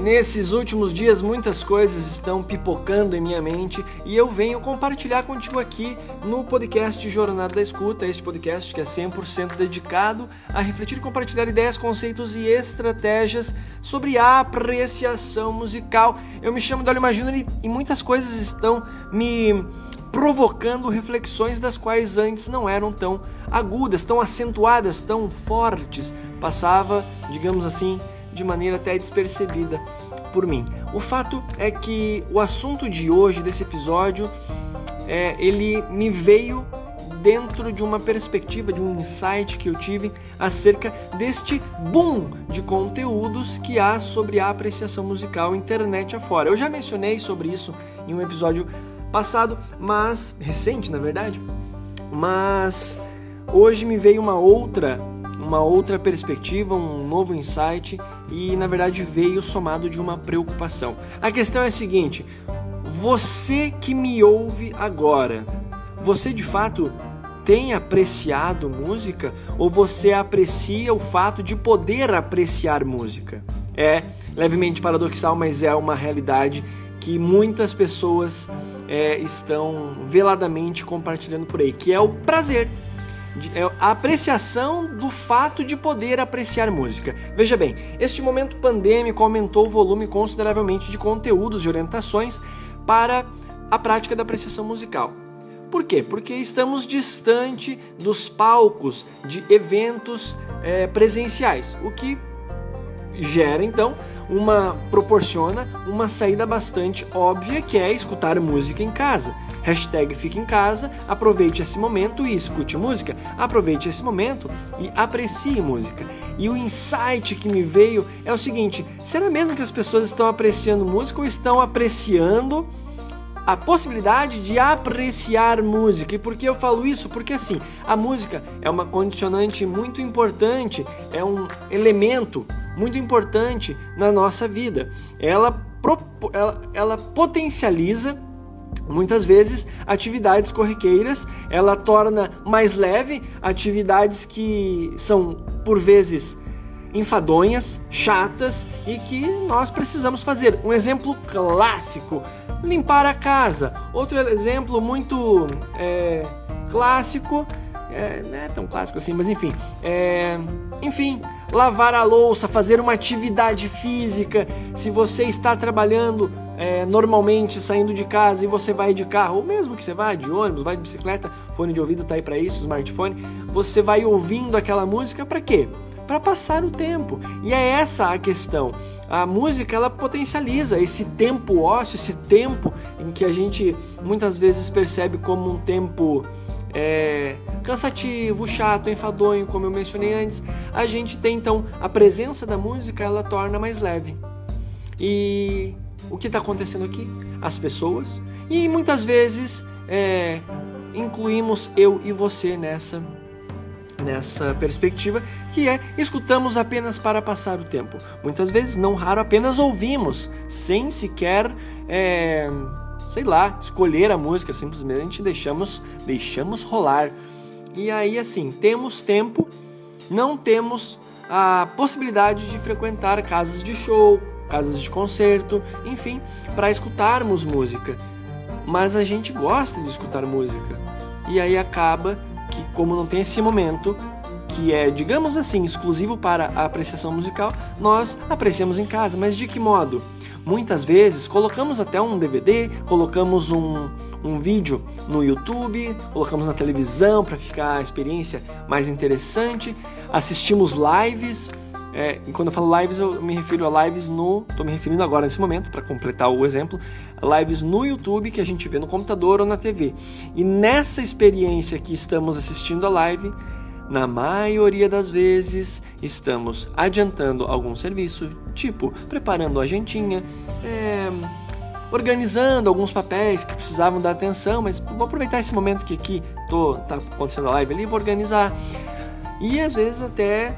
Nesses últimos dias, muitas coisas estão pipocando em minha mente e eu venho compartilhar contigo aqui no podcast Jornada da Escuta, este podcast que é 100% dedicado a refletir e compartilhar ideias, conceitos e estratégias sobre a apreciação musical. Eu me chamo Dolly Imagino e muitas coisas estão me provocando reflexões das quais antes não eram tão agudas, tão acentuadas, tão fortes. Passava, digamos assim, de maneira até despercebida por mim. O fato é que o assunto de hoje, desse episódio, é, ele me veio dentro de uma perspectiva, de um insight que eu tive acerca deste boom de conteúdos que há sobre a apreciação musical internet afora. Eu já mencionei sobre isso em um episódio passado, mas recente, na verdade, mas hoje me veio uma outra uma outra perspectiva, um novo insight e na verdade veio somado de uma preocupação. A questão é a seguinte: você que me ouve agora, você de fato tem apreciado música ou você aprecia o fato de poder apreciar música? É levemente paradoxal, mas é uma realidade que muitas pessoas é, estão veladamente compartilhando por aí, que é o prazer é a apreciação do fato de poder apreciar música. Veja bem, este momento pandêmico aumentou o volume consideravelmente de conteúdos e orientações para a prática da apreciação musical. Por quê? Porque estamos distante dos palcos de eventos é, presenciais, o que gera então uma proporciona uma saída bastante óbvia que é escutar música em casa. Hashtag fique em casa, aproveite esse momento e escute música. Aproveite esse momento e aprecie música. E o insight que me veio é o seguinte: será mesmo que as pessoas estão apreciando música ou estão apreciando a possibilidade de apreciar música. E por que eu falo isso? Porque assim, a música é uma condicionante muito importante, é um elemento muito importante na nossa vida. Ela, ela, ela potencializa Muitas vezes, atividades corriqueiras, ela torna mais leve atividades que são por vezes enfadonhas, chatas e que nós precisamos fazer. Um exemplo clássico: limpar a casa. Outro exemplo muito é, clássico, é, não é tão clássico assim, mas enfim, é, enfim, lavar a louça, fazer uma atividade física. Se você está trabalhando é, normalmente saindo de casa e você vai de carro, ou mesmo que você vá de ônibus, vai de bicicleta, fone de ouvido tá aí para isso, smartphone, você vai ouvindo aquela música para quê? Para passar o tempo. E é essa a questão. A música ela potencializa esse tempo ósseo, esse tempo em que a gente muitas vezes percebe como um tempo é, cansativo, chato, enfadonho, como eu mencionei antes, a gente tem então a presença da música, ela torna mais leve. E o que está acontecendo aqui? As pessoas e muitas vezes é, incluímos eu e você nessa nessa perspectiva que é escutamos apenas para passar o tempo. Muitas vezes, não raro, apenas ouvimos sem sequer é, sei lá, escolher a música, simplesmente deixamos, deixamos rolar. E aí, assim, temos tempo, não temos a possibilidade de frequentar casas de show, casas de concerto, enfim, para escutarmos música. Mas a gente gosta de escutar música. E aí acaba que, como não tem esse momento, que é, digamos assim, exclusivo para a apreciação musical, nós apreciamos em casa. Mas de que modo? Muitas vezes colocamos até um DVD, colocamos um, um vídeo no YouTube, colocamos na televisão para ficar a experiência mais interessante, assistimos lives. É, quando eu falo lives, eu me refiro a lives no. Estou me referindo agora nesse momento, para completar o exemplo, lives no YouTube que a gente vê no computador ou na TV. E nessa experiência que estamos assistindo a live, na maioria das vezes estamos adiantando algum serviço, tipo preparando a gentinha, é, organizando alguns papéis que precisavam da atenção, mas vou aproveitar esse momento que aqui tô, tá acontecendo a live ali, vou organizar. E às vezes até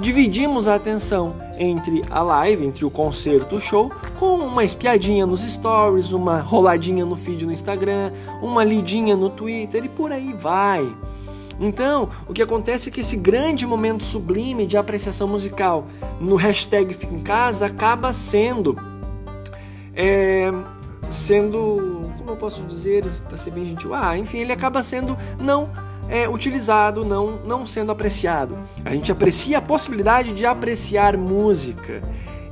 dividimos a atenção entre a live, entre o concerto, o show, com uma espiadinha nos stories, uma roladinha no feed no Instagram, uma lidinha no Twitter e por aí vai. Então, o que acontece é que esse grande momento sublime de apreciação musical no hashtag Fica em Casa acaba sendo. É, sendo. Como eu posso dizer, para ser bem gentil? Ah, enfim, ele acaba sendo não é, utilizado, não, não sendo apreciado. A gente aprecia a possibilidade de apreciar música.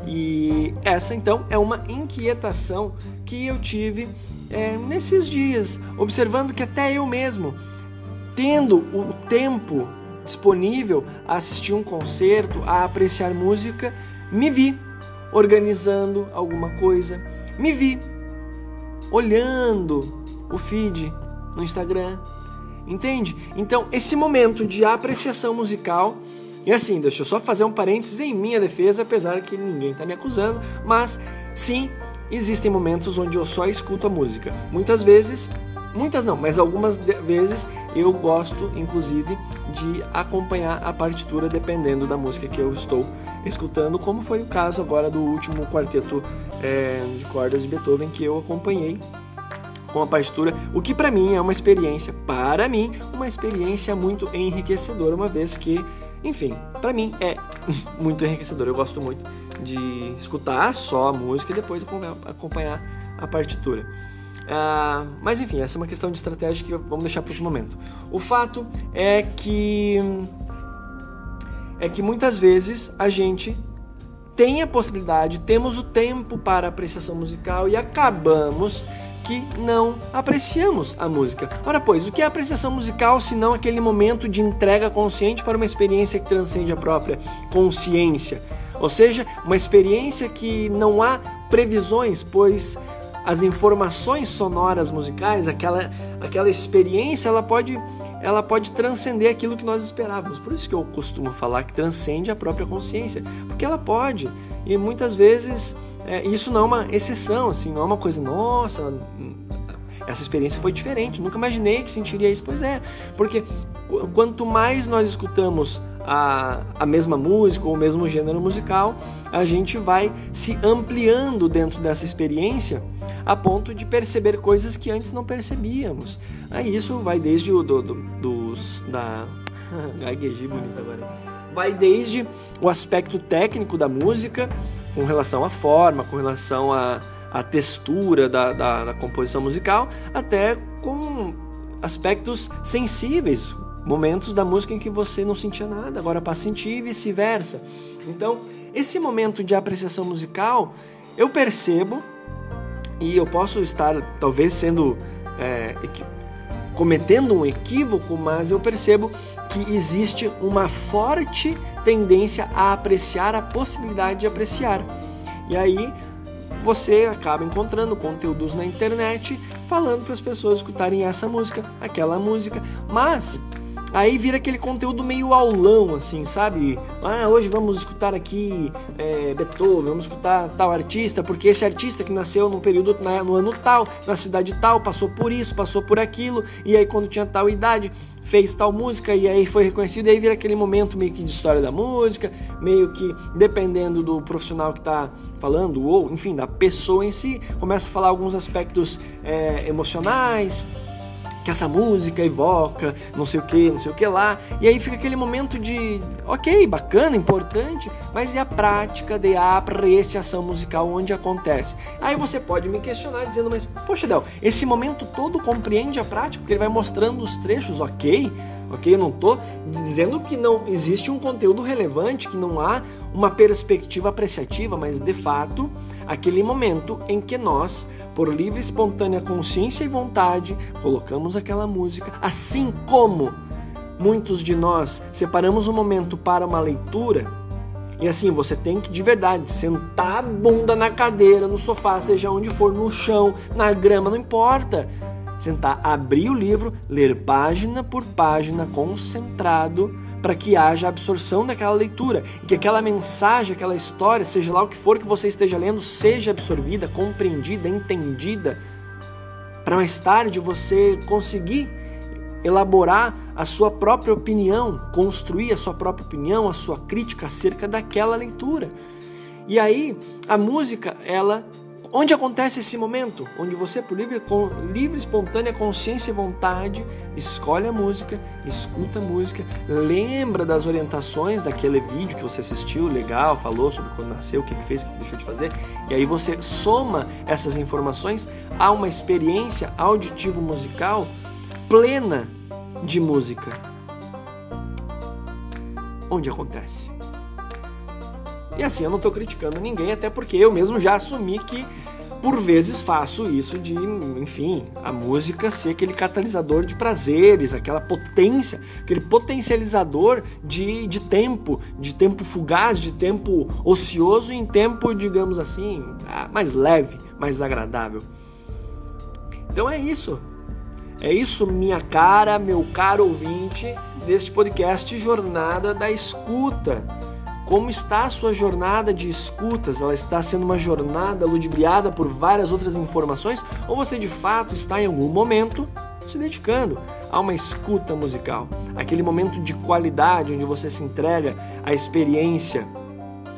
E essa então é uma inquietação que eu tive é, nesses dias, observando que até eu mesmo, tendo o tempo disponível a assistir um concerto, a apreciar música, me vi organizando alguma coisa, me vi olhando o feed no Instagram, entende? Então, esse momento de apreciação musical e assim, deixa eu só fazer um parênteses em minha defesa, apesar que ninguém está me acusando, mas sim, existem momentos onde eu só escuto a música. Muitas vezes, muitas não, mas algumas vezes eu gosto, inclusive, de acompanhar a partitura dependendo da música que eu estou escutando, como foi o caso agora do último quarteto é, de cordas de Beethoven que eu acompanhei com a partitura, o que para mim é uma experiência, para mim, uma experiência muito enriquecedora, uma vez que enfim, para mim é muito enriquecedor. Eu gosto muito de escutar só a música e depois acompanhar a partitura. Uh, mas enfim, essa é uma questão de estratégia que vamos deixar para outro momento. O fato é que é que muitas vezes a gente tem a possibilidade, temos o tempo para apreciação musical e acabamos que não apreciamos a música. Ora, pois, o que é apreciação musical se não aquele momento de entrega consciente para uma experiência que transcende a própria consciência? Ou seja, uma experiência que não há previsões, pois as informações sonoras musicais, aquela, aquela experiência, ela pode, ela pode transcender aquilo que nós esperávamos. Por isso que eu costumo falar que transcende a própria consciência, porque ela pode. E muitas vezes é, isso não é uma exceção, assim, não é uma coisa, nossa, essa experiência foi diferente, nunca imaginei que sentiria isso. Pois é, porque quanto mais nós escutamos a, a mesma música ou o mesmo gênero musical, a gente vai se ampliando dentro dessa experiência a ponto de perceber coisas que antes não percebíamos. Aí isso vai desde o do, do, dos da gaguejei bonito agora. Vai desde o aspecto técnico da música com relação à forma, com relação à, à textura da, da, da composição musical, até com aspectos sensíveis, momentos da música em que você não sentia nada, agora passa a sentir e vice-versa. Então, esse momento de apreciação musical, eu percebo e eu posso estar talvez sendo é, cometendo um equívoco, mas eu percebo que existe uma forte tendência a apreciar a possibilidade de apreciar. E aí você acaba encontrando conteúdos na internet falando para as pessoas escutarem essa música, aquela música, mas Aí vira aquele conteúdo meio aulão, assim, sabe? Ah, hoje vamos escutar aqui é, Beethoven, vamos escutar tal artista, porque esse artista que nasceu no período, no ano tal, na cidade tal, passou por isso, passou por aquilo, e aí quando tinha tal idade, fez tal música e aí foi reconhecido, e aí vira aquele momento meio que de história da música, meio que dependendo do profissional que está falando, ou enfim, da pessoa em si, começa a falar alguns aspectos é, emocionais, que essa música evoca, não sei o que, não sei o que lá, e aí fica aquele momento de, ok, bacana, importante, mas e a prática de apreciação musical onde acontece? Aí você pode me questionar dizendo, mas poxa, Del, esse momento todo compreende a prática, porque ele vai mostrando os trechos, ok, ok, eu não estou dizendo que não existe um conteúdo relevante, que não há uma perspectiva apreciativa, mas de fato, aquele momento em que nós por livre e espontânea consciência e vontade, colocamos aquela música, assim como muitos de nós separamos um momento para uma leitura. E assim, você tem que de verdade sentar a bunda na cadeira, no sofá, seja onde for, no chão, na grama, não importa. Sentar, abrir o livro, ler página por página, concentrado para que haja absorção daquela leitura e que aquela mensagem, aquela história, seja lá o que for que você esteja lendo, seja absorvida, compreendida, entendida, para mais tarde você conseguir elaborar a sua própria opinião, construir a sua própria opinião, a sua crítica acerca daquela leitura. E aí, a música, ela onde acontece esse momento? Onde você, por livre, com livre, espontânea consciência e vontade, escolhe a música, escuta a música, lembra das orientações daquele vídeo que você assistiu, legal, falou sobre quando nasceu, o que fez, o que deixou de fazer, e aí você soma essas informações a uma experiência auditivo-musical plena de música. Onde acontece? E assim, eu não estou criticando ninguém, até porque eu mesmo já assumi que por vezes faço isso de, enfim, a música ser aquele catalisador de prazeres, aquela potência, aquele potencializador de, de tempo, de tempo fugaz, de tempo ocioso em tempo, digamos assim, ah, mais leve, mais agradável. Então é isso. É isso, minha cara, meu caro ouvinte deste podcast Jornada da Escuta. Como está a sua jornada de escutas? Ela está sendo uma jornada ludibriada por várias outras informações? Ou você de fato está em algum momento se dedicando a uma escuta musical? Aquele momento de qualidade onde você se entrega à experiência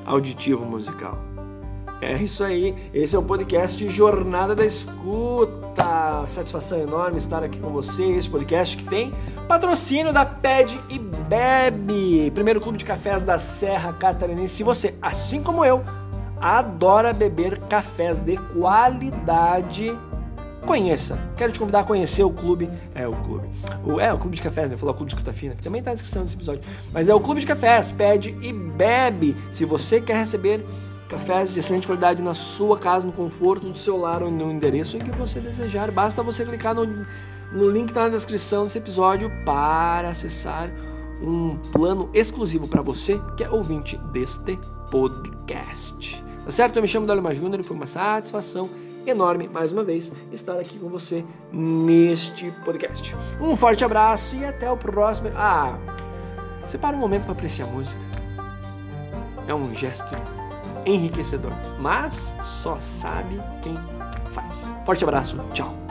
auditivo musical. É isso aí, esse é o podcast Jornada da Escuta. Satisfação enorme estar aqui com você. Esse podcast que tem patrocínio da Pede e Bebe, primeiro clube de cafés da Serra Catarinense. Se você, assim como eu, adora beber cafés de qualidade, conheça. Quero te convidar a conhecer o clube. É, o clube. O, é, o clube de cafés, né? Falar o clube de escuta fina, que também está na descrição desse episódio. Mas é o clube de cafés, pede e bebe. Se você quer receber Cafés de excelente qualidade na sua casa, no conforto do seu lar ou no endereço que você desejar. Basta você clicar no, no link que está na descrição desse episódio para acessar um plano exclusivo para você que é ouvinte deste podcast. Tá certo? Eu me chamo Dalima Júnior e foi uma satisfação enorme, mais uma vez, estar aqui com você neste podcast. Um forte abraço e até o próximo. Ah, separa um momento para apreciar a música. É um gesto enriquecedor, mas só sabe quem faz. Forte abraço, tchau.